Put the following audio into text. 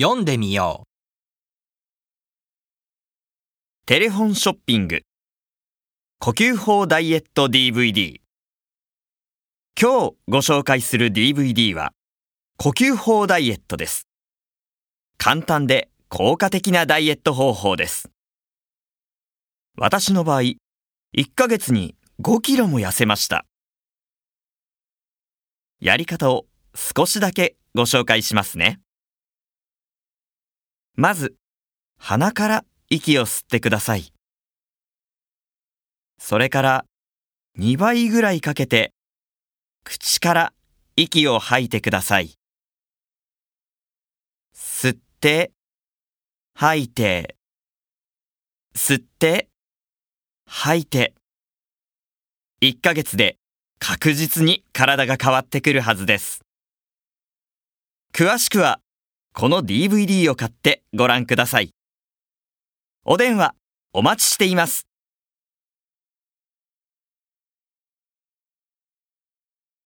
読んでみよう。テレフォンショッピング。呼吸法ダイエット DVD 今日ご紹介する DVD は呼吸法ダイエットです。簡単で効果的なダイエット方法です。私の場合1ヶ月に5キロも痩せました。やり方を少しだけご紹介しますね。まず鼻から息を吸ってください。それから2倍ぐらいかけて口から息を吐いてください。吸って、吐いて、吸って、吐いて。1ヶ月で確実に体が変わってくるはずです。詳しくはこの DVD を買ってご覧ください。お電話お待ちしています。